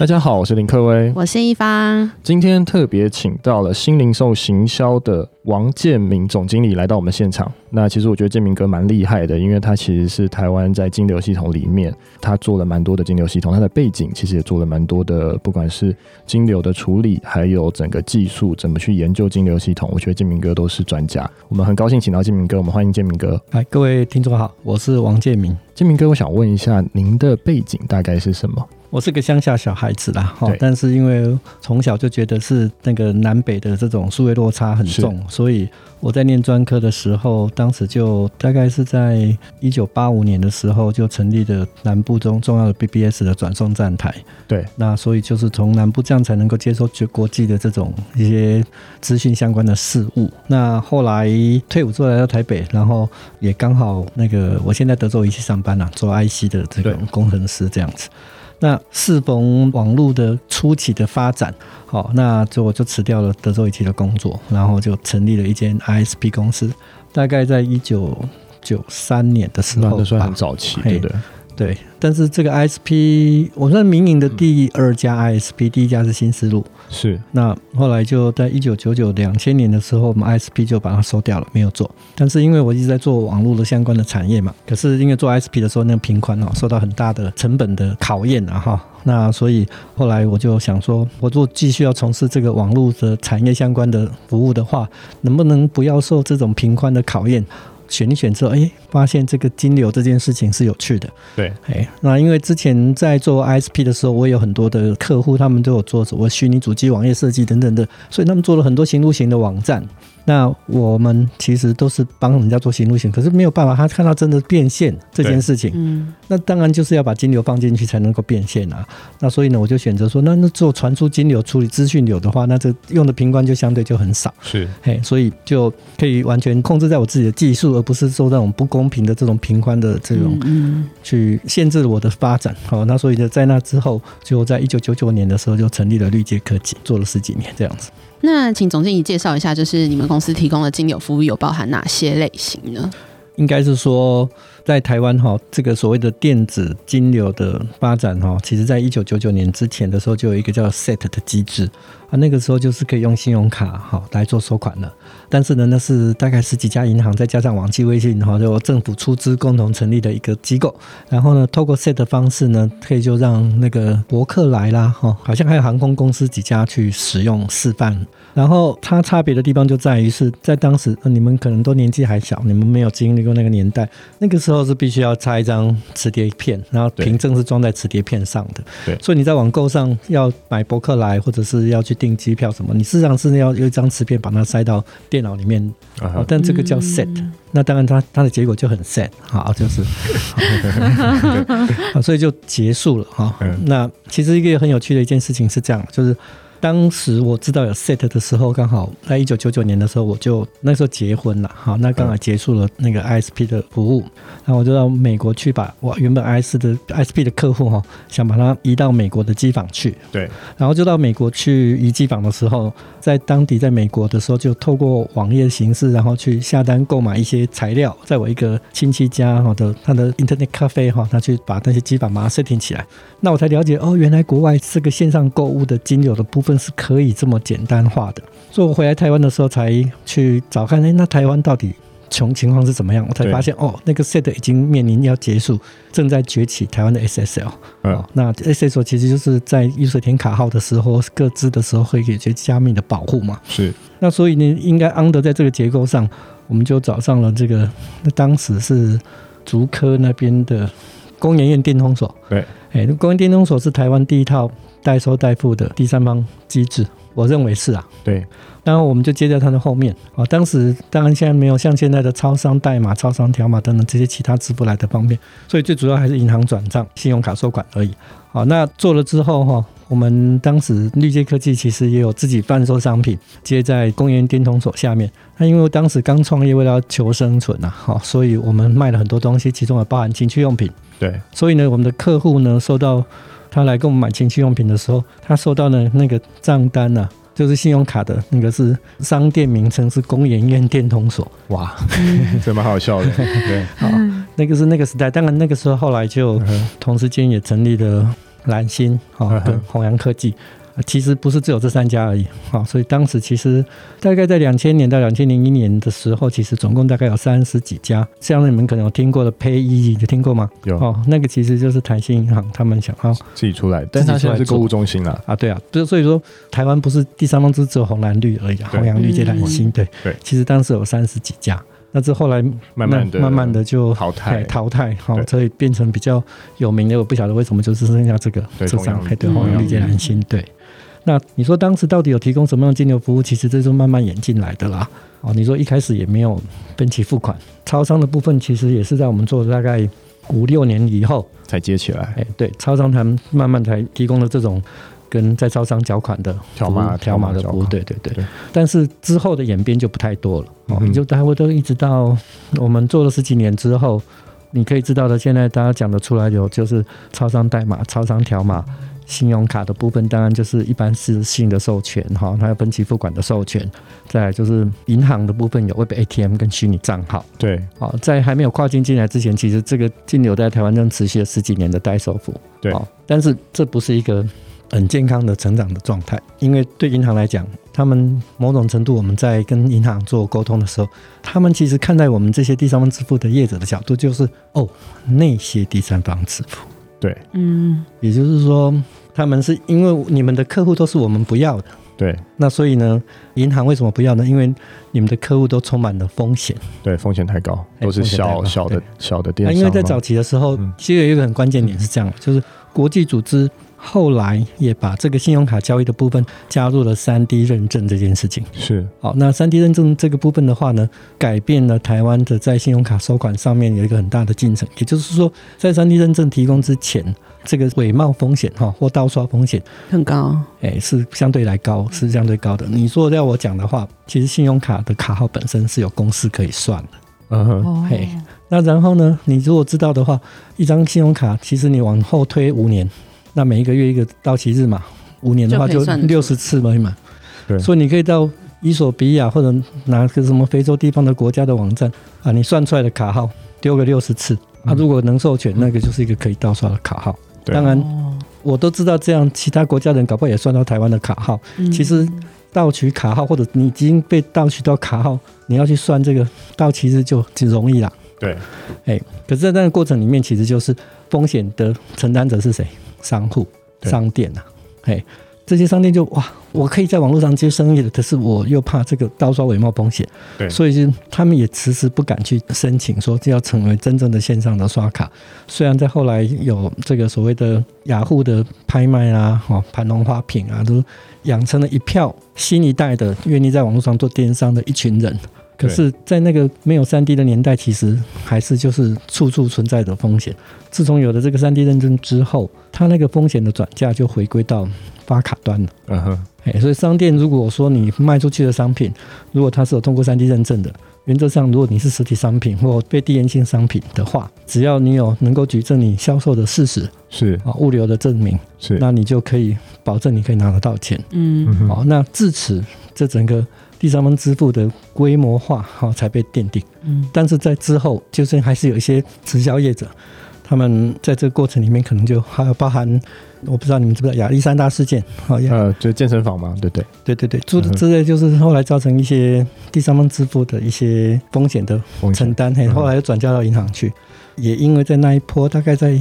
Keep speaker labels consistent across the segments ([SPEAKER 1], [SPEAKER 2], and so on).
[SPEAKER 1] 大家好，我是林克威，
[SPEAKER 2] 我是一方。
[SPEAKER 1] 今天特别请到了新零售行销的王建明总经理来到我们现场。那其实我觉得建明哥蛮厉害的，因为他其实是台湾在金流系统里面，他做了蛮多的金流系统，他的背景其实也做了蛮多的，不管是金流的处理，还有整个技术怎么去研究金流系统，我觉得建明哥都是专家。我们很高兴请到建明哥，我们欢迎建明哥。
[SPEAKER 3] 嗨，各位听众好，我是王建明。
[SPEAKER 1] 建明哥，我想问一下，您的背景大概是什么？
[SPEAKER 3] 我是个乡下小孩子啦，哈，但是因为从小就觉得是那个南北的这种数位落差很重，所以我在念专科的时候，当时就大概是在一九八五年的时候就成立了南部中重要的 BBS 的转送站台，
[SPEAKER 1] 对，
[SPEAKER 3] 那所以就是从南部这样才能够接收绝国际的这种一些资讯相关的事物。那后来退伍之后来到台北，然后也刚好那个我现在德州仪器上班了，做 IC 的这种工程师这样子。那适逢网络的初期的发展，好，那就我就辞掉了德州仪器的工作，然后就成立了一间 ISP 公司，大概在一九九三年的时候，
[SPEAKER 1] 那算很早期，对不对？
[SPEAKER 3] 对，但是这个 ISP，我算民营的第二家 ISP，第一家是新思路，
[SPEAKER 1] 是。
[SPEAKER 3] 那后来就在一九九九两千年的时候，我们 ISP 就把它收掉了，没有做。但是因为我一直在做网络的相关的产业嘛，可是因为做 ISP 的时候，那个频宽哦，受到很大的成本的考验啊哈。那所以后来我就想说，我如果继续要从事这个网络的产业相关的服务的话，能不能不要受这种频宽的考验？选一选之后，哎，发现这个金流这件事情是有趣的。
[SPEAKER 1] 对，
[SPEAKER 3] 哎，那因为之前在做 ISP 的时候，我也有很多的客户，他们都有做什么虚拟主机网页设计等等的，所以他们做了很多行路型的网站。那我们其实都是帮人家做行路线，可是没有办法，他看到真的变现这件事情，嗯，那当然就是要把金流放进去才能够变现啊。那所以呢，我就选择说，那那做传输金流处理资讯流的话，那这用的频宽就相对就很少，
[SPEAKER 1] 是，
[SPEAKER 3] 嘿，所以就可以完全控制在我自己的技术，而不是受那种不公平的这种频宽的这种去限制我的发展。好，那所以呢，在那之后，就在一九九九年的时候就成立了绿界科技，做了十几年这样子。
[SPEAKER 2] 那请总经理介绍一下，就是你们公司提供的金流服务有包含哪些类型呢？
[SPEAKER 3] 应该是说，在台湾哈，这个所谓的电子金流的发展哈，其实在一九九九年之前的时候，就有一个叫 SET 的机制啊，那个时候就是可以用信用卡哈来做收款的。但是呢，那是大概十几家银行再加上网际微信哈，就政府出资共同成立的一个机构。然后呢，透过 SET 的方式呢，可以就让那个博客来啦哈，好像还有航空公司几家去使用示范。然后它差别的地方就在于是在当时，你们可能都年纪还小，你们没有经历过那个年代，那个时候候是必须要插一张磁碟片，然后凭证是装在磁碟片上的。对，所以你在网购上要买博客来，或者是要去订机票什么，你事实上是要有一张磁片把它塞到电脑里面。啊，但这个叫 SET，嗯，那当然它它的结果就很 set，好，就是，好，所以就结束了哈。那其实一个很有趣的一件事情是这样，就是。当时我知道有 SET 的时候，刚好在一九九九年的时候，我就那时候结婚了，好，那刚好结束了那个 ISP 的服务，然后我就到美国去把我原本 IS 的 ISP 的客户哈，想把它移到美国的机房去，
[SPEAKER 1] 对，然
[SPEAKER 3] 后就到美国去移机房的时候，在当地在美国的时候，就透过网页形式，然后去下单购买一些材料，在我一个亲戚家哈的他的 Internet 咖啡哈，他去把那些机房把它 setting 起来，那我才了解哦，原来国外这个线上购物的金流的部分。是可以这么简单化的，所以我回来台湾的时候才去找看，哎，那台湾到底穷情况是怎么样？我才发现，哦，那个 SET 已经面临要结束，正在崛起台湾的 SSL。嗯，那 SSL 其实就是在预设填卡号的时候，各自的时候会给一些加密的保护嘛。是。那所以呢，应该 under 在这个结构上，我们就找上了这个，那当时是竹科那边的工研院电通所。对。哎，工研电通所是台湾第一套。代收代付的第三方机制，我认为是啊，对。然后我们就接在它的后面啊。当时当然现在没有像现在的超商代码、超商条码等等这些其他支付来的方便，所以最主要还是银行转账、信用卡收款而已。好，那做了之后哈，我们当时绿界科技其实也有自己贩售商品，接在公园电通所下面。那因为当时刚创业，为了要求生存呐，好，所以我们卖了很多东西，其中也包含情趣用品。对，所以呢，我们的客户呢收到。他来跟我们买情趣用品的时候，他收到的那个账单呐、啊，就是信用卡的那个是商店名称是工研院电通所，哇，
[SPEAKER 1] 这蛮好笑的。对，
[SPEAKER 3] 好，那个是那个时代，当然那个时候后来就同时间也成立了蓝星啊跟弘扬科技。其实不是只有这三家而已，好，所以当时其实大概在两千年到两千零一年的时候，其实总共大概有三十几家，像你们可能有听过的 PayEasy，有听过吗？
[SPEAKER 1] 有
[SPEAKER 3] 哦，那个其实就是台新银行他们想要
[SPEAKER 1] 自己出来，但是它现在是购物中心了
[SPEAKER 3] 啊，对啊，就所以说台湾不是第三方，只只有红蓝绿而已，红洋绿接蓝新，对
[SPEAKER 1] 对，
[SPEAKER 3] 其实当时有三十几家，那这后来
[SPEAKER 1] 慢慢的
[SPEAKER 3] 慢慢的就
[SPEAKER 1] 淘汰
[SPEAKER 3] 淘汰，好，所以变成比较有名的，我不晓得为什么就只剩下这个这张，对，红洋绿接蓝星，对。那你说当时到底有提供什么样的金流服务？其实这是慢慢演进来的啦。哦，你说一开始也没有分期付款，超商的部分其实也是在我们做了大概五六年以后
[SPEAKER 1] 才接起来。
[SPEAKER 3] 哎，对，超商他们慢慢才提供了这种跟在超商缴款的条码条码的服务。对对对。对但是之后的演变就不太多了。哦，你就大概都一直到我们做了十几年之后，你可以知道的，现在大家讲得出来有就是超商代码、超商条码。信用卡的部分当然就是一般是信的授权哈，它有分期付款的授权，再来就是银行的部分有 Web ATM 跟虚拟账号。
[SPEAKER 1] 对，
[SPEAKER 3] 好，在还没有跨境进来之前，其实这个金流在台湾正持续了十几年的代收付。
[SPEAKER 1] 对，
[SPEAKER 3] 但是这不是一个很健康的成长的状态，因为对银行来讲，他们某种程度我们在跟银行做沟通的时候，他们其实看待我们这些第三方支付的业者的角度，就是哦，那些第三方支付。
[SPEAKER 1] 对，
[SPEAKER 2] 嗯，
[SPEAKER 3] 也就是说。他们是因为你们的客户都是我们不要的，
[SPEAKER 1] 对，
[SPEAKER 3] 那所以呢，银行为什么不要呢？因为你们的客户都充满了风险，
[SPEAKER 1] 对，风险太高，都是小小的小的电商。
[SPEAKER 3] 因为在早期的时候，其实有一个很关键点是这样，就是国际组织。后来也把这个信用卡交易的部分加入了三 D 认证这件事情。
[SPEAKER 1] 是，
[SPEAKER 3] 好，那三 D 认证这个部分的话呢，改变了台湾的在信用卡收款上面有一个很大的进程。也就是说，在三 D 认证提供之前，这个伪冒风险哈或盗刷风险
[SPEAKER 2] 很高，
[SPEAKER 3] 哎，是相对来高，是相对高的。你说要我讲的话，其实信用卡的卡号本身是有公式可以算的。
[SPEAKER 1] 嗯哼，
[SPEAKER 3] 嘿，那然后呢，你如果知道的话，一张信用卡其实你往后推五年。那每一个月一个到期日嘛，五年的话就六十次嘛，嘛。对，所以你可以到伊索比亚或者哪个什么非洲地方的国家的网站啊，你算出来的卡号丢个六十次，啊，如果能授权，那个就是一个可以盗刷的卡号。当然，我都知道这样，其他国家人搞不好也算到台湾的卡号。其实盗取卡号或者你已经被盗取到卡号，你要去算这个到期日就就容易了。
[SPEAKER 1] 对，
[SPEAKER 3] 哎，可是在那个过程里面，其实就是风险的承担者是谁？商户、商店呐、啊，嘿，这些商店就哇，我可以在网络上接生意的，可是我又怕这个盗刷伪冒风险，对，所以就他们也迟迟不敢去申请说就要成为真正的线上的刷卡。虽然在后来有这个所谓的雅虎的拍卖啊，哦，盘龙花品啊，都养成了一票新一代的愿意在网络上做电商的一群人。可是，在那个没有三 D 的年代，其实还是就是处处存在的风险。自从有了这个三 D 认证之后，它那个风险的转嫁就回归到发卡端了。嗯哼，哎，所以商店如果说你卖出去的商品，如果它是有通过三 D 认证的，原则上如果你是实体商品或非递延性商品的话，只要你有能够举证你销售的事实，是啊，物流的证明，是，那你就可以保证你可以拿得到钱。嗯，好，那至此这整个。第三方支付的规模化哈才被奠定，嗯，但是在之后，就是还是有一些直销业者，他们在这个过程里面可能就还有包含，我不知道你们知不知道亚历山大事件，好，
[SPEAKER 1] 呃，就健身房嘛，对对？
[SPEAKER 3] 对对对，诸之类就是后来造成一些第三方支付的一些风险的承担，嘿，后来又转嫁到银行去，也因为在那一波大概在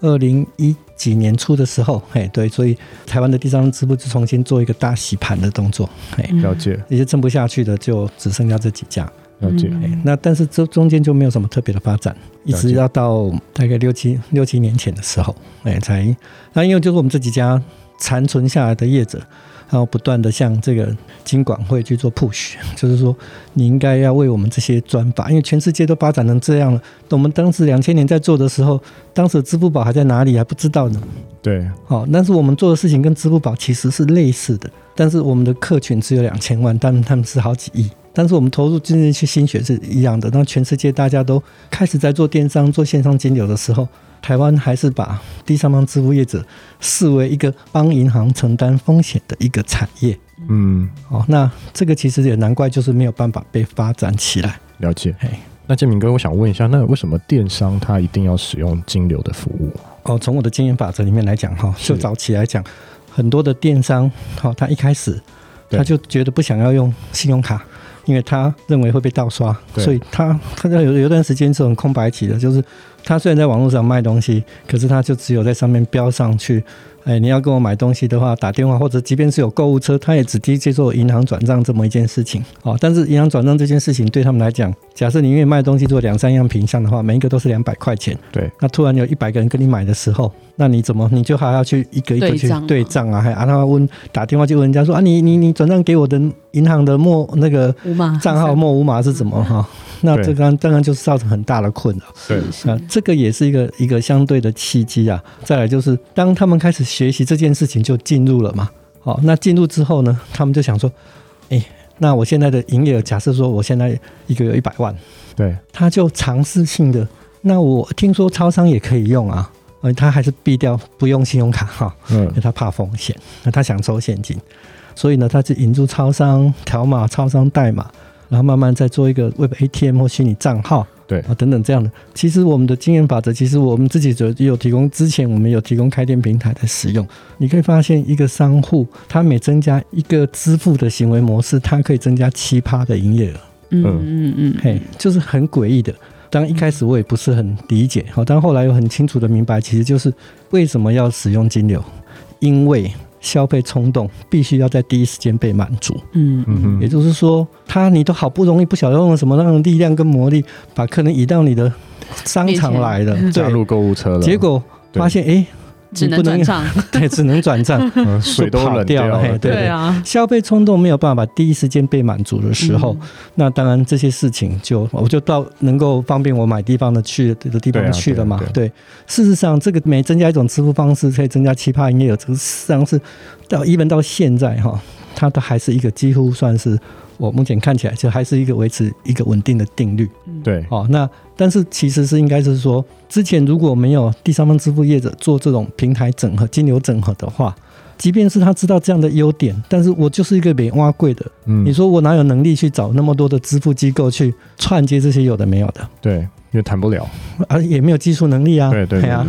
[SPEAKER 3] 二零一。几年初的时候，嘿，对，所以台湾的第三方支付就重新做一个大洗盘的动作，嘿，
[SPEAKER 1] 了解。
[SPEAKER 3] 一些撑不下去的，就只剩下这几家，
[SPEAKER 1] 了解。
[SPEAKER 3] 那但是这中间就没有什么特别的发展，一直要到大概六七六七年前的时候，哎，才那因为就是我们这几家残存下来的业者。然后不断的向这个金管会去做 push，就是说你应该要为我们这些专法，因为全世界都发展成这样了。我们当时两千年在做的时候，当时支付宝还在哪里还不知道呢。
[SPEAKER 1] 对，
[SPEAKER 3] 好，但是我们做的事情跟支付宝其实是类似的，但是我们的客群只有两千万，但他们是好几亿。但是我们投入进去心血是一样的。当全世界大家都开始在做电商、做线上金流的时候。台湾还是把第三方支付业者视为一个帮银行承担风险的一个产业。嗯，哦，那这个其实也难怪，就是没有办法被发展起来。
[SPEAKER 1] 了解。那建明哥，我想问一下，那为什么电商它一定要使用金流的服务？
[SPEAKER 3] 哦，从我的经验法则里面来讲，哈，就早期来讲，很多的电商，哈，他一开始他就觉得不想要用信用卡，因为他认为会被盗刷，所以他他在有有一段时间是很空白期的，就是他虽然在网络上卖东西，可是他就只有在上面标上去。哎，你要跟我买东西的话，打电话或者即便是有购物车，他也只提接受银行转账这么一件事情。哦，但是银行转账这件事情对他们来讲，假设你愿意卖东西做两三样品项的话，每一个都是两百块钱。
[SPEAKER 1] 对，
[SPEAKER 3] 那突然有一百个人跟你买的时候，那你怎么你就还要去一个一个去对账啊？还啊，他问打电话就问人家说啊，你你你转账给我的银行的末那个账号末五码是怎么哈？那这刚当然就是造成很大的困扰。
[SPEAKER 1] 对，
[SPEAKER 3] 啊，这个也是一个一个相对的契机啊。再来就是，当他们开始学习这件事情，就进入了嘛。好，那进入之后呢，他们就想说，哎，那我现在的营业额，假设说我现在一个月一百万，
[SPEAKER 1] 对，
[SPEAKER 3] 他就尝试性的，那我听说超商也可以用啊，呃，他还是避掉不用信用卡哈，嗯，因为他怕风险，那他想收现金，所以呢，他就引入超商条码、超商代码。然后慢慢再做一个 Web ATM 或虚拟账号，
[SPEAKER 1] 对
[SPEAKER 3] 啊等等这样的。其实我们的经验法则，其实我们自己有有提供。之前我们有提供开店平台的使用，你可以发现一个商户，他每增加一个支付的行为模式，它可以增加七趴的营业额。
[SPEAKER 2] 嗯嗯嗯，
[SPEAKER 3] 嘿，就是很诡异的。当一开始我也不是很理解，好，但后来又很清楚的明白，其实就是为什么要使用金流，因为。消费冲动必须要在第一时间被满足。
[SPEAKER 2] 嗯嗯，
[SPEAKER 3] 也就是说，他你都好不容易不晓得用了什么样的力量跟魔力，把客人移到你的商场来了，
[SPEAKER 1] 加入购物车了，
[SPEAKER 3] 结果发现哎。
[SPEAKER 2] 只能转账，
[SPEAKER 3] 对，只能转账，
[SPEAKER 1] 嗯，水都冷掉了。
[SPEAKER 3] 对，
[SPEAKER 2] 对啊，
[SPEAKER 3] 消费冲动没有办法第一时间被满足的时候，嗯、那当然这些事情就我就到能够方便我买地方的去的地方去了嘛。对，啊对，啊对，事实上这个每增加一种支付方式，可以增加七趴营业额，这个实际上是到一直到现在哈，它都还是一个几乎算是。我目前看起来就还是一个维持一个稳定的定律，
[SPEAKER 1] 对，
[SPEAKER 3] 哦，那但是其实是应该是说，之前如果没有第三方支付业者做这种平台整合、金流整合的话，即便是他知道这样的优点，但是我就是一个没挖贵的，嗯，你说我哪有能力去找那么多的支付机构去串接这些有的没有的？
[SPEAKER 1] 对，因为谈不了，
[SPEAKER 3] 而也没有技术能力啊，
[SPEAKER 1] 对对对，
[SPEAKER 3] 对啊，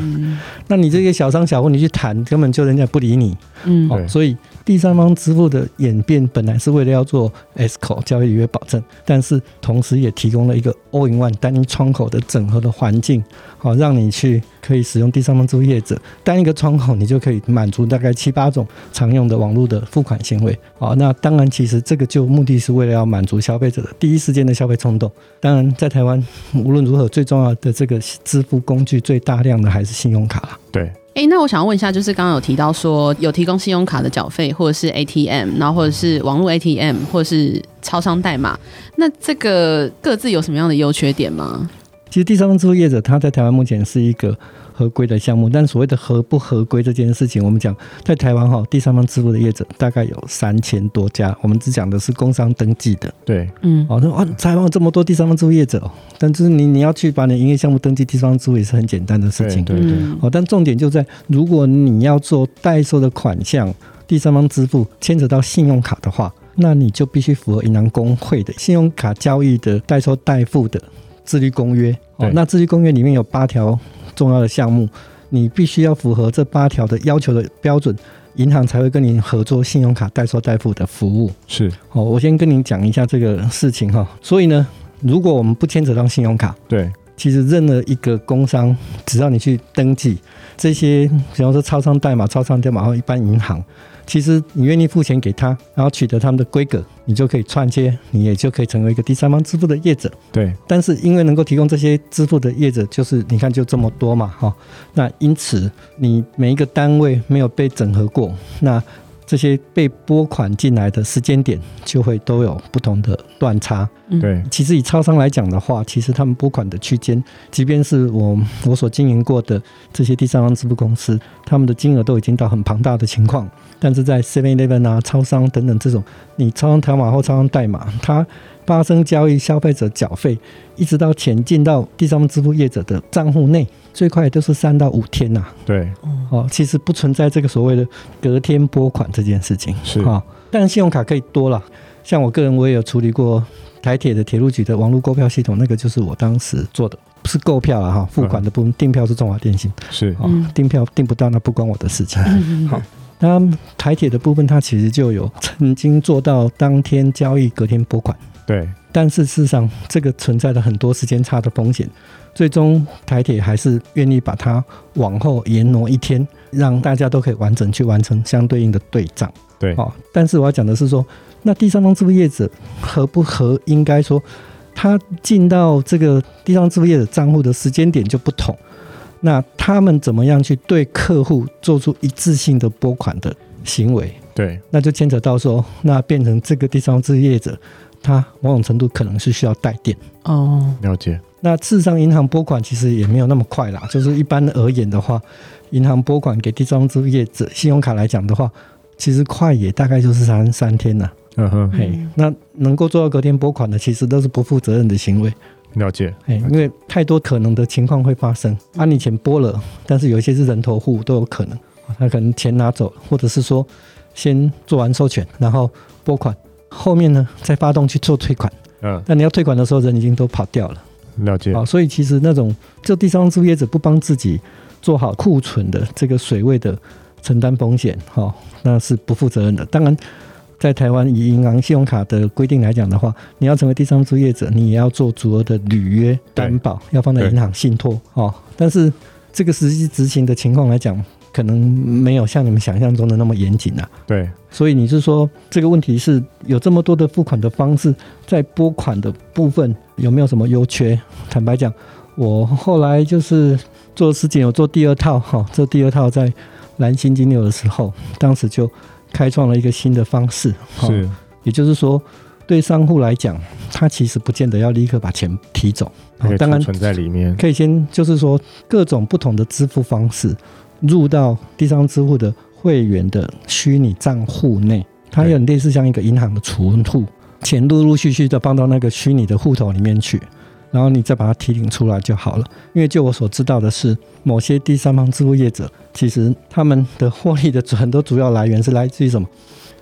[SPEAKER 3] 那你这些小商小户你去谈，根本就人家不理你，
[SPEAKER 2] 嗯，
[SPEAKER 3] 哦，所以。第三方支付的演变本来是为了要做 Escrow 交易履约保证，但是同时也提供了一个 All in One 单一窗口的整合的环境，好让你去可以使用第三方支付业者单一个窗口，你就可以满足大概七八种常用的网络的付款行为。好，那当然其实这个就目的是为了要满足消费者的第一时间的消费冲动。当然在台湾无论如何，最重要的这个支付工具最大量的还是信用卡。
[SPEAKER 1] 对。
[SPEAKER 2] 哎，那我想问一下，就是刚刚有提到说有提供信用卡的缴费，或者是 ATM，然后或者是网络 ATM，或者是超商代码，那这个各自有什么样的优缺点吗？
[SPEAKER 3] 其实第三方支付业者，他在台湾目前是一个合规的项目，但所谓的合不合规这件事情，我们讲在台湾哈，第三方支付的业者大概有三千多家，我们只讲的是工商登记的。
[SPEAKER 1] 对，
[SPEAKER 2] 嗯，
[SPEAKER 3] 哦，那哇，台湾有这么多第三方支付业者，但就是你你要去把你营业项目登记第三方支付也是很简单的事情。
[SPEAKER 1] 对对，对。
[SPEAKER 3] 哦，但重点就在如果你要做代收的款项，第三方支付牵扯到信用卡的话，那你就必须符合银行工会的信用卡交易的代收代付的。自律公约哦，那自律公约里面有八条重要的项目，你必须要符合这八条的要求的标准，银行才会跟你合作信用卡代收代付的服务。
[SPEAKER 1] 是
[SPEAKER 3] 哦，我先跟您讲一下这个事情哈。所以呢，如果我们不牵扯到信用卡，
[SPEAKER 1] 对，
[SPEAKER 3] 其实任何一个工商，只要你去登记这些，比方说超商代码、超商代码或一般银行。其实你愿意付钱给他，然后取得他们的规格，你就可以串接，你也就可以成为一个第三方支付的业者。
[SPEAKER 1] 对。但
[SPEAKER 3] 是因为能够提供这些支付的业者，就是你看就这么多嘛，哈。那因此你每一个单位没有被整合过，那。这些被拨款进来的时间点就会都有不同的断差。
[SPEAKER 1] 对，
[SPEAKER 3] 其实以超商来讲的话，其实他们拨款的区间，即便是我我所经营过的这些第三方支付公司，他们的金额都已经到很庞大的情况。但是在 Seven Eleven 啊、超商等等这种，你超商条码或超商代码，它发生交易，消费者缴费，一直到钱进到第三方支付业者的账户内。最快都是三到五天呐、啊，
[SPEAKER 1] 对，
[SPEAKER 3] 哦，其实不存在这个所谓的隔天拨款这件事情，
[SPEAKER 1] 是
[SPEAKER 3] 啊，但信用卡可以多了。像我个人，我也有处理过台铁的铁路局的网络购票系统，那个就是我当时做的，不是购票了哈，付款的部分，订票是中华电信，
[SPEAKER 1] 是
[SPEAKER 3] 啊，订票订不到那不关我的事情。好，那台铁的部分，它其实就有曾经做到当天交易，隔天拨款。
[SPEAKER 1] 对，
[SPEAKER 3] 但是事实上，这个存在着很多时间差的风险。最终，台铁还是愿意把它往后延挪一天，让大家都可以完整去完成相对应的对账。
[SPEAKER 1] 对，
[SPEAKER 3] 哦，但是我要讲的是说，那第三方支付业者合不合，应该说，他进到这个第三方支付业者账户的时间点就不同。那他们怎么样去对客户做出一致性的拨款的行为？
[SPEAKER 1] 对，
[SPEAKER 3] 那就牵扯到说，那变成这个第三方支付业者。它某种程度可能是需要带电
[SPEAKER 2] 哦，
[SPEAKER 1] 了解。
[SPEAKER 3] 那事实上，银行拨款其实也没有那么快啦。就是一般而言的话，银行拨款给第三方支付业者，信用卡来讲的话，其实快也大概就是三三天了。
[SPEAKER 1] 嗯哼，
[SPEAKER 3] 嘿，那能够做到隔天拨款的，其实都是不负责任的行为。
[SPEAKER 1] 了解，
[SPEAKER 3] 嘿，因为太多可能的情况会发生。啊，你钱拨了，但是有一些是人头户都有可能，他可能钱拿走，或者是说先做完授权，然后拨款。后面呢，再发动去做退款，嗯，那你要退款的时候，人已经都跑掉了。
[SPEAKER 1] 了解。
[SPEAKER 3] 好，所以其实那种就第三方支付业者不帮自己做好库存的这个水位的承担风险，哈，那是不负责任的。当然，在台湾以银行信用卡的规定来讲的话，你要成为第三方支付业者，你也要做足额的履约担保，要放在银行信托，哦。但是这个实际执行的情况来讲，可能没有像你们想象中的那么严谨啊。
[SPEAKER 1] 对，
[SPEAKER 3] 所以你是说这个问题是有这么多的付款的方式，在拨款的部分有没有什么优缺？坦白讲，我后来就是做事情有做第二套哈，做第二套在蓝星金牛的时候，当时就开创了一个新的方式。
[SPEAKER 1] 是，
[SPEAKER 3] 也就是说，对商户来讲，他其实不见得要立刻把钱提走，当然
[SPEAKER 1] 存在里面，
[SPEAKER 3] 可以先就是说各种不同的支付方式。入到第三方支付的会员的虚拟账户内，它有点类似像一个银行的存户，钱陆陆续续的放到那个虚拟的户头里面去，然后你再把它提领出来就好了。因为就我所知道的是，某些第三方支付业者，其实他们的获利的很多主要来源是来自于什么？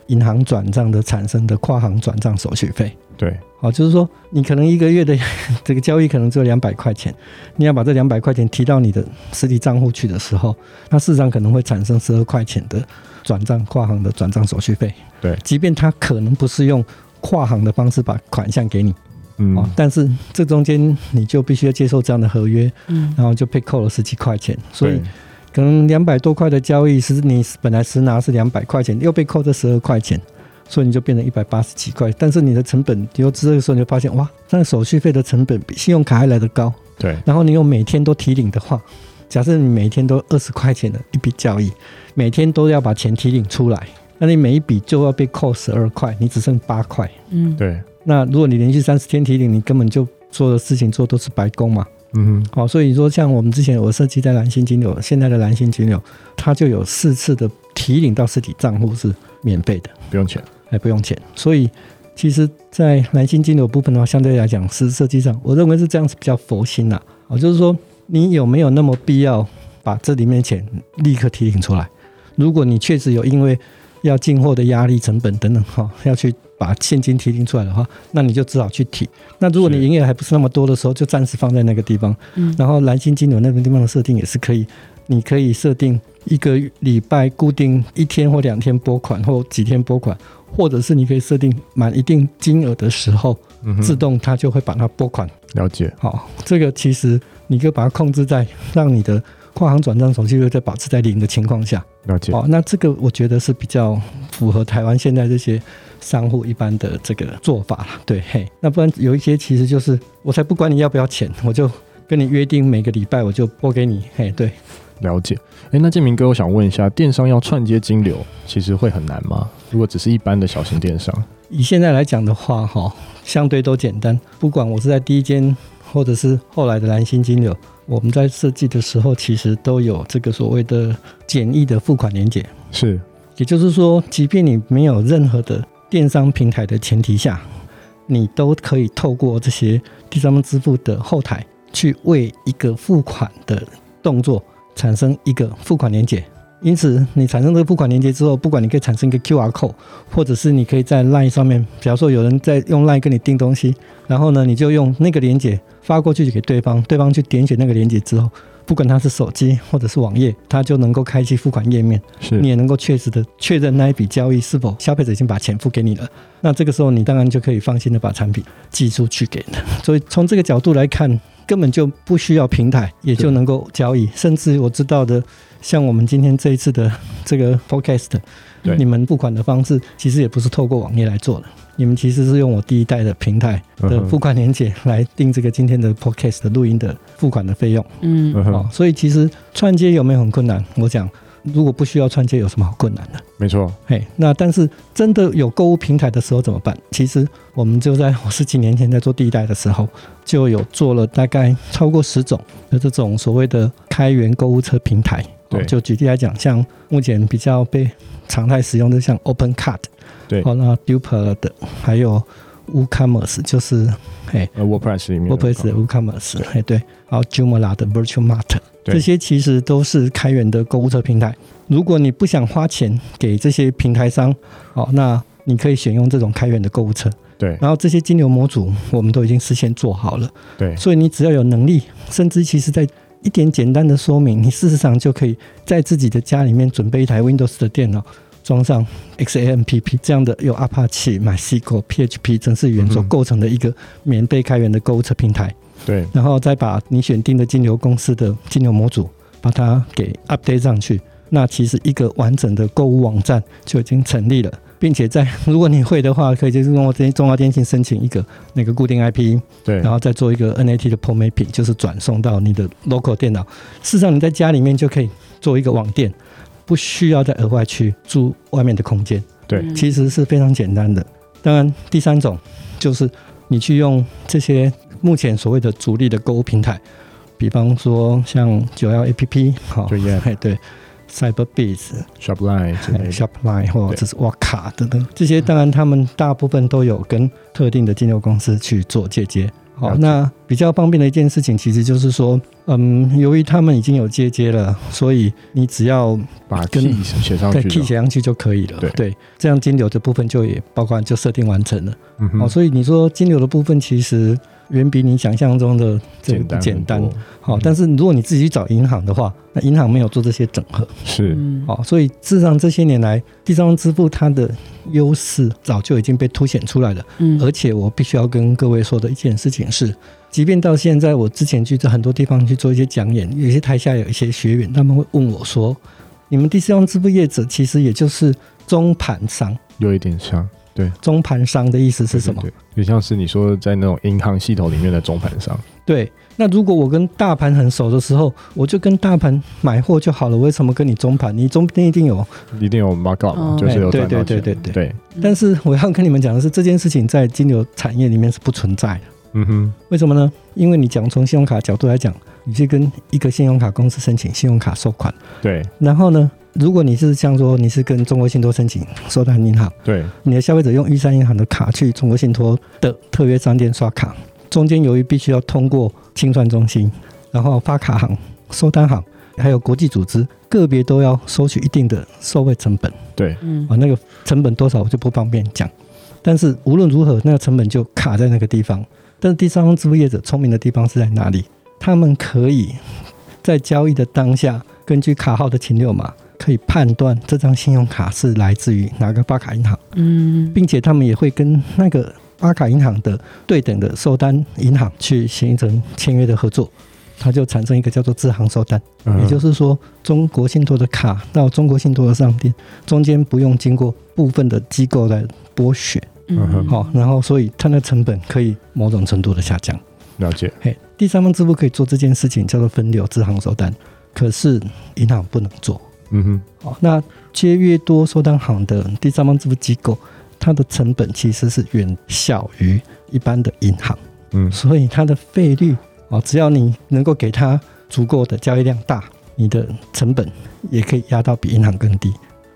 [SPEAKER 3] 银行转账的产生的跨行转账手续费。
[SPEAKER 1] 对，
[SPEAKER 3] 好，就是说你可能一个月的 这个交易可能只有两百块钱，你要把这两百块钱提到你的实体账户去的时候，那事实上可能会产生十二块钱的转账跨行的转账手续费。
[SPEAKER 1] 对，
[SPEAKER 3] 即便他可能不是用跨行的方式把款项给你，
[SPEAKER 1] 嗯，
[SPEAKER 3] 但是这中间你就必须要接受这样的合约，嗯，然后就被扣了十几块钱，所以可能两百多块的交易是你本来实拿是两百块钱，又被扣这十二块钱。所以你就变成一百八十几块，但是你的成本，你又这个时候你就发现，哇，那手续费的成本比信用卡还来得高。
[SPEAKER 1] 对。
[SPEAKER 3] 然后你又每天都提领的话，假设你每天都二十块钱的一笔交易，每天都要把钱提领出来，那你每一笔就要被扣十二块，你只剩八块。
[SPEAKER 2] 嗯，
[SPEAKER 1] 对。
[SPEAKER 3] 那如果你连续三十天提领，你根本就做的事情做都是白工嘛。
[SPEAKER 1] 嗯哼。
[SPEAKER 3] 好，所以说像我们之前我设计在蓝星金流，现在的蓝星金流，它就有四次的提领到实体账户是免费的，
[SPEAKER 1] 不用钱。
[SPEAKER 3] 哎不用钱，所以其实，在蓝星金流部分的话，相对来讲是设计上，我认为是这样子比较佛心呐。啊，就是说你有没有那么必要把这里面钱立刻提领出来？如果你确实有因为要进货的压力、成本等等哈，要去把现金提领出来的话，那你就只好去提。那如果你营业还不是那么多的时候，就暂时放在那个地方。嗯，然后蓝星金流那个地方的设定也是可以，你可以设定一个礼拜固定一天或两天拨款，或几天拨款。或者是你可以设定满一定金额的时候，自动它就会把它拨款。
[SPEAKER 1] 了解。
[SPEAKER 3] 好，这个其实你可以把它控制在让你的跨行转账手续费在保持在零的情况下。
[SPEAKER 1] 了解。
[SPEAKER 3] 好，那这个我觉得是比较符合台湾现在这些商户一般的这个做法。对，嘿，那不然有一些其实就是我才不管你要不要钱，我就跟你约定每个礼拜我就拨给你。嘿，对。
[SPEAKER 1] 了解，哎，那建明哥，我想问一下，电商要串接金流，其实会很难吗？如果只是一般的小型电商，
[SPEAKER 3] 以现在来讲的话，哈，相对都简单。不管我是在第一间，或者是后来的蓝星金流，我们在设计的时候，其实都有这个所谓的简易的付款连接。
[SPEAKER 1] 是，
[SPEAKER 3] 也就是说，即便你没有任何的电商平台的前提下，你都可以透过这些第三方支付的后台，去为一个付款的动作。产生一个付款连接，因此，你产生这个付款连接之后，不管你可以产生一个 QR code，或者是你可以在 LINE 上面，假如说有人在用 LINE 跟你订东西，然后呢，你就用那个连接发过去给对方，对方去点选那个连接之后，不管他是手机或者是网页，他就能够开启付款页面，
[SPEAKER 1] 是
[SPEAKER 3] 你也能够确实的确认那一笔交易是否消费者已经把钱付给你了。那这个时候，你当然就可以放心的把产品寄出去给人。所以从这个角度来看，根本就不需要平台，也就能够交易，甚至我知道的。像我们今天这一次的这个 Podcast，你们付款的方式其实也不是透过网页来做的，你们其实是用我第一代的平台的付款连接来定这个今天的 Podcast 的录音的付款的费用。嗯，哦，所以其实串接有没有很困难？我讲，如果不需要串接，有什么好困难的？
[SPEAKER 1] 没错。
[SPEAKER 3] 嘿，那但是真的有购物平台的时候怎么办？其实我们就在 我十几年前在做第一代的时候，就有做了大概超过十种的这种所谓的开源购物车平台。对，就举例来讲，像目前比较被常态使用的，像 OpenCart，
[SPEAKER 1] 对，
[SPEAKER 3] 好，那 Duplo 的，还有 WooCommerce，就是嘿
[SPEAKER 1] ，WordPress 里面
[SPEAKER 3] ，WordPress WooCommerce，嘿，对，然后 Joomla 的 Virtual Mart，这些其实都是开源的购物车平台。如果你不想花钱给这些平台商，哦，那你可以选用这种开源的购物车。
[SPEAKER 1] 对，
[SPEAKER 3] 然后这些金流模组我们都已经事先做好了。
[SPEAKER 1] 对，
[SPEAKER 3] 所以你只要有能力，甚至其实在一点简单的说明，你事实上就可以在自己的家里面准备一台 Windows 的电脑，装上 XAMPP 这样的由 Apache、MySQL、PHP 程式语言所构成的一个免费开源的购物车平台。
[SPEAKER 1] 对，
[SPEAKER 3] 然后再把你选定的金流公司的金流模组，把它给 update 上去，那其实一个完整的购物网站就已经成立了。并且在如果你会的话，可以就是跟我这中华电信申请一个那个固定 IP，
[SPEAKER 1] 对，
[SPEAKER 3] 然后再做一个 NAT 的 port mapping，就是转送到你的 local 电脑。事实上，你在家里面就可以做一个网店，不需要再额外去租外面的空间。
[SPEAKER 1] 对，
[SPEAKER 3] 其实是非常简单的。当然，第三种就是你去用这些目前所谓的主力的购物平台，比方说像九幺 APP，好，对，对。Cyberbiz、
[SPEAKER 1] Shopline、
[SPEAKER 3] Shopline 或者是沃卡等等，这些当然他们大部分都有跟特定的金流公司去做接接。好，那比较方便的一件事情，其实就是说，嗯，由于他们已经有接接了，所以你只要
[SPEAKER 1] 把 key 写上去，
[SPEAKER 3] 对 key 写上去就可以了。对对，这样金流的部分就也包括就设定完成了。嗯哼，所以你说金流的部分其实。远比你想象中的简单简单，好，但是如果你自己去找银行的话，那银行没有做这些整合，
[SPEAKER 1] 是，
[SPEAKER 3] 好，所以事实上这些年来，第三方支付它的优势早就已经被凸显出来了，嗯，而且我必须要跟各位说的一件事情是，即便到现在，我之前去在很多地方去做一些讲演，有些台下有一些学员，他们会问我说，你们第三方支付业者其实也就是中盘商，
[SPEAKER 1] 有一点像。对，
[SPEAKER 3] 中盘商的意思是什么？
[SPEAKER 1] 对，就像是你说在那种银行系统里面的中盘商。
[SPEAKER 3] 对，那如果我跟大盘很熟的时候，我就跟大盘买货就好了。为什么跟你中盘？你中间一定有，
[SPEAKER 1] 一定有 markup，哦、就是有赚到钱。对对对对对。对，
[SPEAKER 3] 但是我要跟你们讲的是，这件事情在金流产业里面是不存在的。
[SPEAKER 1] 嗯哼。
[SPEAKER 3] 为什么呢？因为你讲从信用卡角度来讲，你去跟一个信用卡公司申请信用卡收款。
[SPEAKER 1] 对。
[SPEAKER 3] 然后呢？如果你是像说你是跟中国信托申请收单银行，
[SPEAKER 1] 对，
[SPEAKER 3] 你的消费者用玉山银行的卡去中国信托的特约商店刷卡，中间由于必须要通过清算中心，然后发卡行、收单行，还有国际组织，个别都要收取一定的收费成本。
[SPEAKER 1] 对，
[SPEAKER 3] 嗯，啊，那个成本多少我就不方便讲，但是无论如何，那个成本就卡在那个地方。但是第三方支付业者聪明的地方是在哪里？他们可以在交易的当下，根据卡号的前六码。可以判断这张信用卡是来自于哪个发卡银行，嗯，并且他们也会跟那个发卡银行的对等的收单银行去形成签约的合作，它就产生一个叫做支行收单，也就是说，中国信托的卡到中国信托的商店，中间不用经过部分的机构来剥削，嗯，好，然后所以它的成本可以某种程度的下降。
[SPEAKER 1] 了解，
[SPEAKER 3] 嘿，第三方支付可以做这件事情叫做分流支行收单，可是银行不能做。
[SPEAKER 1] 嗯哼，
[SPEAKER 3] 好，那接越多收单行的第三方支付机构，它的成本其实是远小于一般的银行，嗯，所以它的费率啊，只要你能够给它足够的交易量大，你的成本也可以压到比银行更低。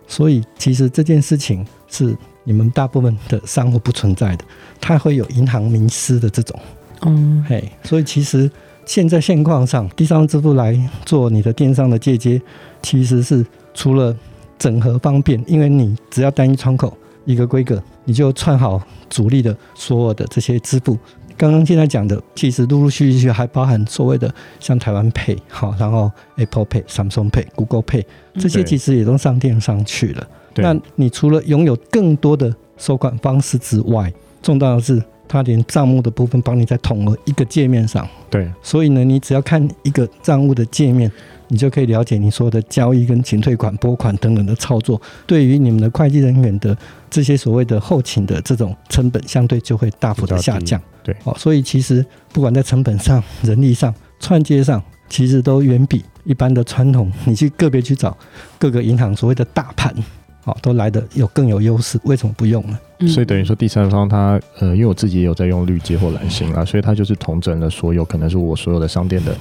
[SPEAKER 3] 所以其实这件事情是你们大部分的商户不存在的，它会有银行名师的这种，嗯，嘿，所以其实。现在现况上，第三方支付来做你的电商的借接，其实是除了整合方便，因为你只要单一窗口一个规格，你就串好主力的所有的这些支付。刚刚现在讲的，其实陆陆续续还包含所谓的像台湾 Pay 好，然后 Apple Pay、Samsung Pay、Google Pay 这些，其实也都上电商去了。那你除了拥有更多的收款方式之外，重要的是它连账目的部分帮你在统合一个界面上。
[SPEAKER 1] 对，
[SPEAKER 3] 所以呢，你只要看一个账务的界面，你就可以了解你所有的交易跟请退款、拨款等等的操作。对于你们的会计人员的这些所谓的后勤的这种成本，相对就会大幅的下降。
[SPEAKER 1] 对，
[SPEAKER 3] 哦，所以其实不管在成本上、人力上、串接上，其实都远比一般的传统，你去个别去找各个银行所谓的大盘，哦，都来的有更有优势。为什么不用呢？
[SPEAKER 1] 所以等于说第三方他呃，因为我自己也有在用绿界或蓝星啊，所以他就是统整了所有可能是我所有的商店的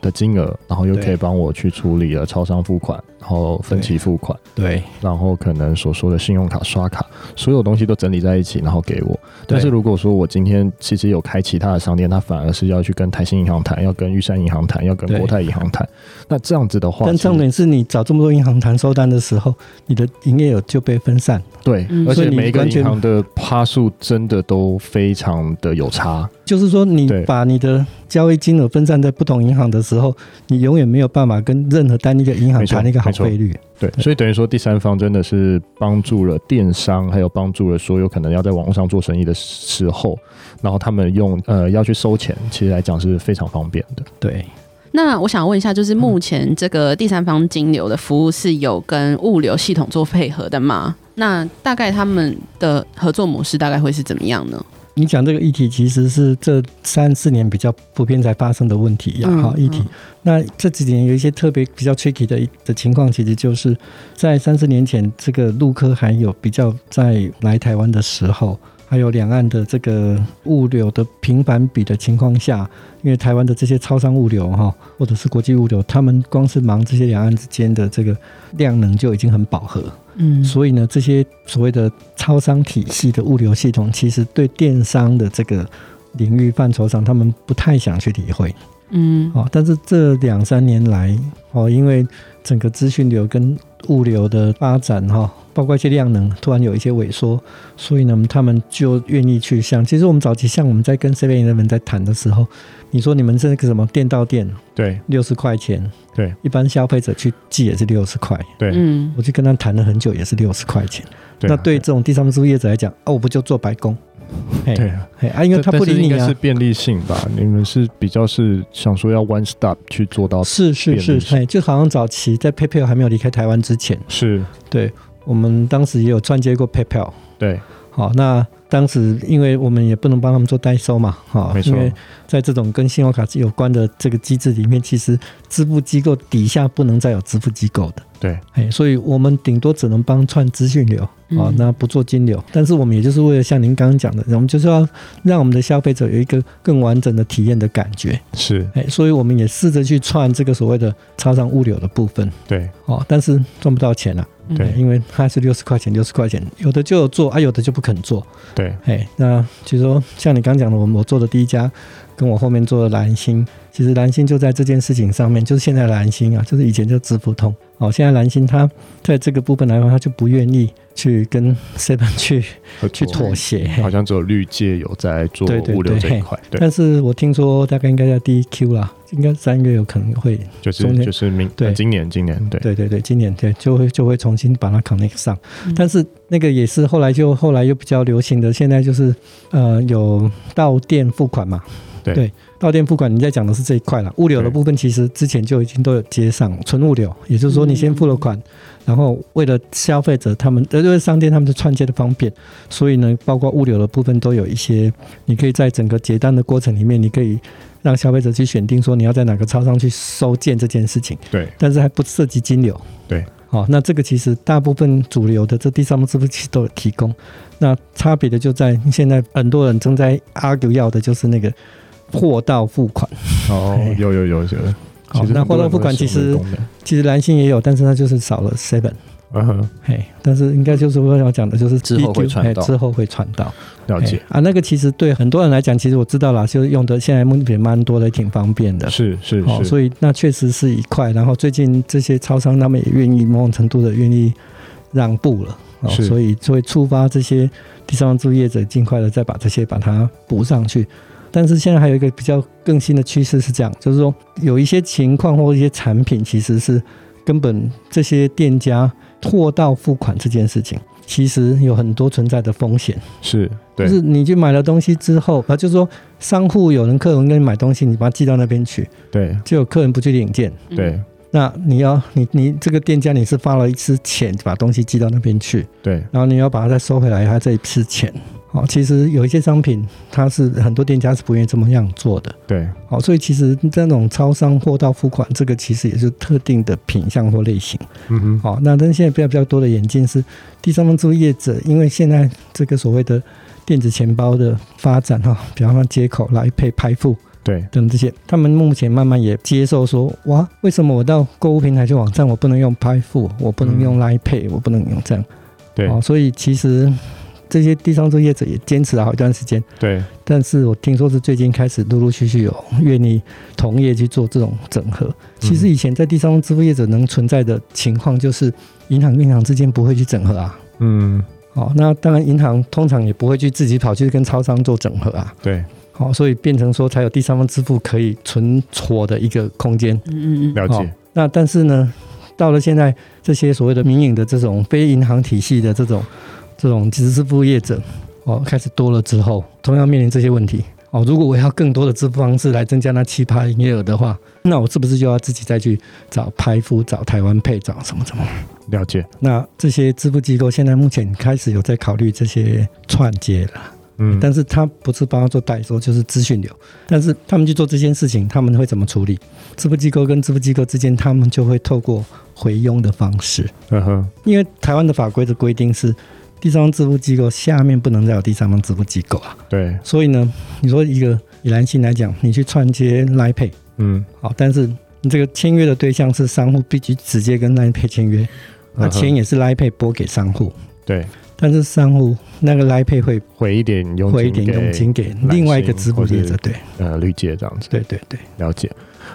[SPEAKER 1] 的金额，然后又可以帮我去处理了超商付款。然后分期付款，
[SPEAKER 3] 对，
[SPEAKER 1] 然后可能所说的信用卡刷卡，所有东西都整理在一起，然后给我。但是如果说我今天其实有开其他的商店，他反而是要去跟台新银行谈，要跟玉山银行谈，要跟国泰银行谈。那这样子的话，
[SPEAKER 3] 但重点是你找这么多银行谈收单的时候，你的营业额就被分散。
[SPEAKER 1] 对，而且每一个银行的趴数真的都非常的有差。
[SPEAKER 3] 就是说，你把你的交易金额分散在不同银行的时候，你永远没有办法跟任何单一个银行谈一个好费率。
[SPEAKER 1] 对，所以等于说第三方真的是帮助了电商，还有帮助了所有可能要在网络上做生意的时候，然后他们用呃要去收钱，其实来讲是非常方便的。
[SPEAKER 3] 对，
[SPEAKER 2] 那我想问一下，就是目前这个第三方金流的服务是有跟物流系统做配合的吗？那大概他们的合作模式大概会是怎么样呢？
[SPEAKER 3] 你讲这个议题，其实是这三四年比较普遍才发生的问题呀。好，议题。那这几年有一些特别比较 tricky 的的情况，其实就是在三四年前，这个陆科还有比较在来台湾的时候，还有两岸的这个物流的频繁比的情况下，因为台湾的这些超商物流哈，或者是国际物流，他们光是忙这些两岸之间的这个量能就已经很饱和。嗯，所以呢，这些所谓的超商体系的物流系统，其实对电商的这个领域范畴上，他们不太想去理会。嗯，哦，但是这两三年来，哦，因为整个资讯流跟物流的发展，哈，包括一些量能突然有一些萎缩，所以呢，他们就愿意去像，其实我们早期像我们在跟7-11在谈的时候，你说你们这个什么店到店，
[SPEAKER 1] 对，
[SPEAKER 3] 六十块钱。
[SPEAKER 1] 对，
[SPEAKER 3] 一般消费者去寄也是六十块。
[SPEAKER 1] 对，
[SPEAKER 2] 嗯，
[SPEAKER 3] 我去跟他谈了很久，也是六十块钱。
[SPEAKER 1] 对啊，
[SPEAKER 3] 那对这种第三方支付业者来讲，啊，我不就做白工？
[SPEAKER 1] 对啊，
[SPEAKER 3] 啊，因为他不理你啊。
[SPEAKER 1] 是，是便利性吧？你们是比较是想说要 one stop 去做到？
[SPEAKER 3] 是是是，哎，就好像早期在 PayPal 还没有离开台湾之前，
[SPEAKER 1] 是对，
[SPEAKER 3] 我们当时也有串接过 PayPal。
[SPEAKER 1] 对，
[SPEAKER 3] 好，那。当时，因为我们也不能帮他们做代收嘛，哈，
[SPEAKER 1] 没错。
[SPEAKER 3] 因为在这种跟信用卡有关的这个机制里面，其实支付机构底下不能再有支付机构的，
[SPEAKER 1] 对，
[SPEAKER 3] 哎，所以我们顶多只能帮串资讯流啊，那不做金流。但是我们也就是为了像您刚刚讲的，我们就是要让我们的消费者有一个更完整的体验的感觉，
[SPEAKER 1] 是，
[SPEAKER 3] 哎，所以我们也试着去串这个所谓的超商物流的部分，
[SPEAKER 1] 对，
[SPEAKER 3] 哦，但是赚不到钱了。对，因为它是六十块钱，六十块钱，有的就有做啊，有的就不肯做。
[SPEAKER 1] 对，
[SPEAKER 3] 哎，那其实说像你刚讲的，我我做的第一家，跟我后面做的蓝新，其实蓝星就在这件事情上面，就是现在蓝星啊，就是以前叫支付通。哦，现在蓝星它在这个部分来说，它就不愿意去跟 Seven 去去妥协。
[SPEAKER 1] 好像只有绿界有在做物流这一块。对，
[SPEAKER 3] 但是我听说大概应该在第一 Q 啦，应该三月有可能会，
[SPEAKER 1] 就是就是明对今年今年对
[SPEAKER 3] 对对对今年对就会就会重新把它 connect 上。但是那个也是后来就后来又比较流行的，现在就是呃有到店付款嘛。对。到店付款，你在讲的是这一块了。物流的部分其实之前就已经都有接上纯物流，也就是说你先付了款，然后为了消费者他们，呃，因为商店他们的串接的方便，所以呢，包括物流的部分都有一些，你可以在整个结单的过程里面，你可以让消费者去选定说你要在哪个超商去收件这件事情。
[SPEAKER 1] 对，
[SPEAKER 3] 但是还不涉及金流。
[SPEAKER 1] 对，
[SPEAKER 3] 好，那这个其实大部分主流的这第三方支付器都有提供，那差别的就在现在很多人正在 argue 要的就是那个。货到付款
[SPEAKER 1] 哦，有有有有。
[SPEAKER 3] 好，那货到付款其实其实蓝星也有，但是它就是少了 seven
[SPEAKER 1] 嗯哼，
[SPEAKER 3] 嘿，但是应该就是我想讲的，就是
[SPEAKER 1] 之后会传到，
[SPEAKER 3] 之后会传到。
[SPEAKER 1] 了解
[SPEAKER 3] 啊，那个其实对很多人来讲，其实我知道啦，就是用的现在目前蛮多的，挺方便的。
[SPEAKER 1] 是是是，
[SPEAKER 3] 哦，所以那确实是一块。然后最近这些超商他们也愿意某种程度的愿意让步了，哦，所以就会触发这些第三方支付业者尽快的再把这些把它补上去。但是现在还有一个比较更新的趋势是这样，就是说有一些情况或一些产品其实是根本这些店家货到付款这件事情，其实有很多存在的风险。
[SPEAKER 1] 是，对，
[SPEAKER 3] 就是你去买了东西之后啊，就是说商户有人客人跟你买东西，你把它寄到那边去，
[SPEAKER 1] 对，
[SPEAKER 3] 就有客人不去领件，
[SPEAKER 1] 对，
[SPEAKER 3] 那你要你你这个店家你是发了一次钱把东西寄到那边去，
[SPEAKER 1] 对，
[SPEAKER 3] 然后你要把它再收回来，还这一次钱。哦，其实有一些商品，它是很多店家是不愿意这么样做的。
[SPEAKER 1] 对，
[SPEAKER 3] 好，所以其实这种超商货到付款，这个其实也是特定的品相或类型。
[SPEAKER 1] 嗯哼。
[SPEAKER 3] 好，那但是现在比较比较多的眼镜是第三方支付业者，因为现在这个所谓的电子钱包的发展哈，比方说接口来配拍付，
[SPEAKER 1] 对，
[SPEAKER 3] 等这些，他们目前慢慢也接受说，哇，为什么我到购物平台去网站，我不能用拍付，我不能用来配，我不能用这样？
[SPEAKER 1] 对，
[SPEAKER 3] 哦，所以其实。这些第三方业者也坚持了好一段时间，
[SPEAKER 1] 对。
[SPEAKER 3] 但是我听说是最近开始陆陆续续有愿意同业去做这种整合。其实以前在第三方支付业者能存在的情况，就是银行跟银行之间不会去整合啊。
[SPEAKER 1] 嗯。
[SPEAKER 3] 好，那当然银行通常也不会去自己跑去跟超商做整合啊。
[SPEAKER 1] 对。
[SPEAKER 3] 好，所以变成说才有第三方支付可以存活的一个空间。
[SPEAKER 2] 嗯嗯嗯。
[SPEAKER 1] 了解。
[SPEAKER 3] 那但是呢，到了现在这些所谓的民营的这种非银行体系的这种。这种支付业者哦，开始多了之后，同样面临这些问题哦。如果我要更多的支付方式来增加那奇葩营业额的话，那我是不是就要自己再去找拍夫、找台湾配、找什么什么？
[SPEAKER 1] 了解。
[SPEAKER 3] 那这些支付机构现在目前开始有在考虑这些串接了，嗯，但是他不是帮他做代收，就是资讯流。但是他们去做这件事情，他们会怎么处理？支付机构跟支付机构之间，他们就会透过回佣的方式。
[SPEAKER 1] 嗯哼，因
[SPEAKER 3] 为台湾的法规的规定是。第三方支付机构下面不能再有第三方支付机构啊。
[SPEAKER 1] 对。所
[SPEAKER 3] 以呢，你说一个以蓝信来讲，你去串接 Line Pay，嗯，好，但是你这个签约的对象是商户，必须直接跟 Line Pay 签约，那钱也是 Line Pay 拨给商户。
[SPEAKER 1] 对。
[SPEAKER 3] 但是商户那个 Line Pay 会
[SPEAKER 1] 回一点佣金，
[SPEAKER 3] 回一点佣金给另外一个支付业者，对，
[SPEAKER 1] 呃，绿界这样子。
[SPEAKER 3] 对对对，
[SPEAKER 1] 了解。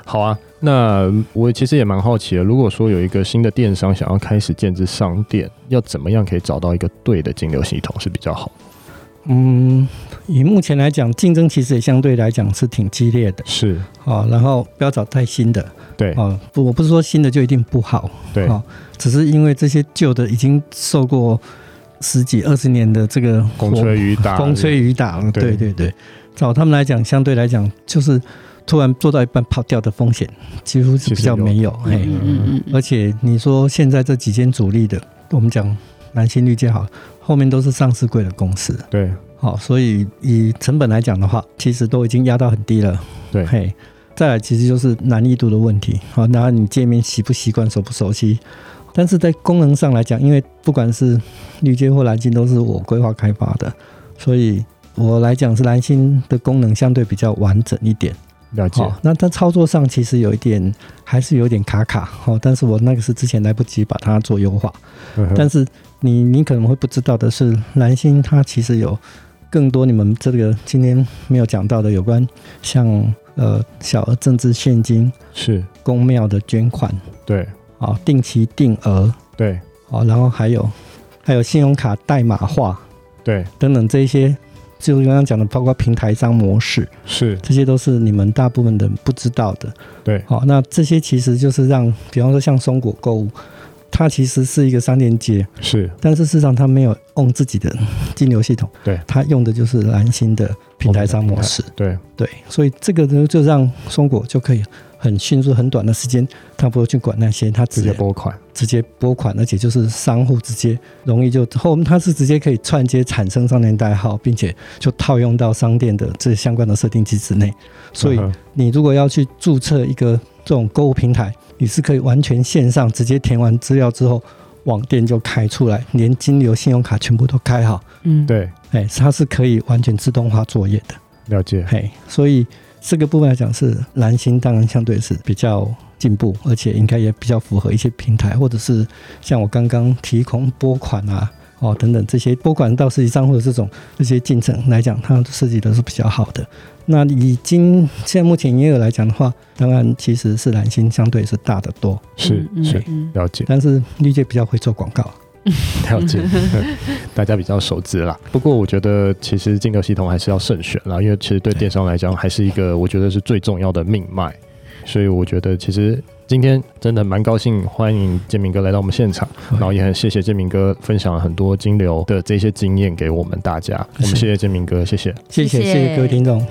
[SPEAKER 1] 好啊，那我其实也蛮好奇的。如果说有一个新的电商想要开始建置商店，要怎么样可以找到一个对的金流系统是比较好？
[SPEAKER 3] 嗯，以目前来讲，竞争其实也相对来讲是挺激烈的。
[SPEAKER 1] 是
[SPEAKER 3] 啊，然后不要找太新的。
[SPEAKER 1] 对啊，
[SPEAKER 3] 不，我不是说新的就一定不好。
[SPEAKER 1] 对啊，
[SPEAKER 3] 只是因为这些旧的已经受过十几二十年的这个
[SPEAKER 1] 风吹雨打，
[SPEAKER 3] 风吹雨打了。对对对，找他们来讲，相对来讲就是。突然做到一半跑掉的风险几乎是比较没有，嘿，而且你说现在这几间主力的，我们讲蓝新绿界好，后面都是上市贵的公司，
[SPEAKER 1] 对，
[SPEAKER 3] 好，所以以成本来讲的话，其实都已经压到很低了，
[SPEAKER 1] 对，
[SPEAKER 3] 嘿，再来其实就是难易度的问题，好，那你界面习不习惯，熟不熟悉？但是在功能上来讲，因为不管是绿界或蓝星都是我规划开发的，所以我来讲是蓝星的功能相对比较完整一点。
[SPEAKER 1] 了解，
[SPEAKER 3] 那它操作上其实有一点，还是有点卡卡哦。但是我那个是之前来不及把它做优化。但是你你可能会不知道的是，蓝星它其实有更多你们这个今天没有讲到的有关，像呃小额政治现金
[SPEAKER 1] 是。
[SPEAKER 3] 公庙的捐款。
[SPEAKER 1] 对。
[SPEAKER 3] 啊定期定额。
[SPEAKER 1] 对。
[SPEAKER 3] 好，然后还有还有信用卡代码化
[SPEAKER 1] 对。等
[SPEAKER 3] 等这些。就刚刚讲的，包括平台商模式，
[SPEAKER 1] 是。
[SPEAKER 3] 这些都是你们大部分人不知道的。
[SPEAKER 1] 对，
[SPEAKER 3] 好，那这些其实就是让，比方说像松果购物，它其实是一个商店街，
[SPEAKER 1] 是，
[SPEAKER 3] 但是事实上它没有用自己的金流系统，
[SPEAKER 1] 对，
[SPEAKER 3] 它用的就是蓝星的平台商模式，
[SPEAKER 1] 对。
[SPEAKER 3] 对，所以这个呢，就让松果就可以。很迅速、很短的时间，他不会去管那些，他直接
[SPEAKER 1] 拨款，
[SPEAKER 3] 直接拨款，而且就是商户直接容易就后，他是直接可以串接产生商店代号，并且就套用到商店的这相关的设定机制内。所以你如果要去注册一个这种购物平台，你是可以完全线上直接填完资料之后，网店就开出来，连金流、信用卡全部都开好。
[SPEAKER 1] 嗯，对，
[SPEAKER 3] 哎，它是可以完全自动化作业的。
[SPEAKER 1] 了解，
[SPEAKER 3] 嘿，所以。这个部分来讲是蓝星，当然相对是比较进步，而且应该也比较符合一些平台，或者是像我刚刚提供拨款啊，哦等等这些拨款到实际上或者这种这些进程来讲，它设计的是比较好的。那已经现在目前营业额来讲的话，当然其实是蓝星相对是大得多，
[SPEAKER 1] 是是了解，
[SPEAKER 3] 但是绿界比较会做广告。
[SPEAKER 1] 了解，大家比较熟知啦。不过我觉得，其实金流系统还是要慎选啦，因为其实对电商来讲，还是一个我觉得是最重要的命脉。所以我觉得，其实今天真的蛮高兴，欢迎建明哥来到我们现场，然后也很谢谢建明哥分享了很多金流的这些经验给我们大家。我们谢谢建明哥，谢谢，
[SPEAKER 3] 谢谢谢谢各位听众，